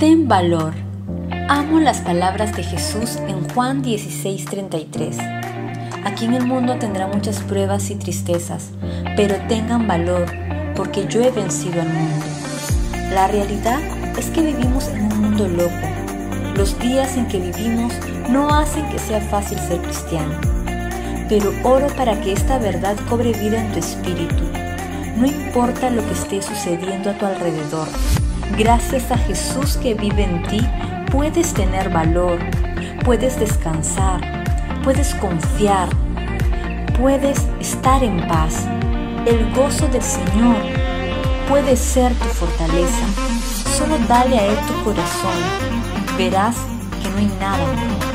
Ten valor. Amo las palabras de Jesús en Juan 16:33. Aquí en el mundo tendrá muchas pruebas y tristezas, pero tengan valor, porque yo he vencido al mundo. La realidad es que vivimos en un mundo loco. Los días en que vivimos no hacen que sea fácil ser cristiano. Pero oro para que esta verdad cobre vida en tu espíritu. No importa lo que esté sucediendo a tu alrededor, gracias a Jesús que vive en ti, puedes tener valor, puedes descansar, puedes confiar, puedes estar en paz. El gozo del Señor puede ser tu fortaleza. Solo dale a Él tu corazón. Verás que no hay nada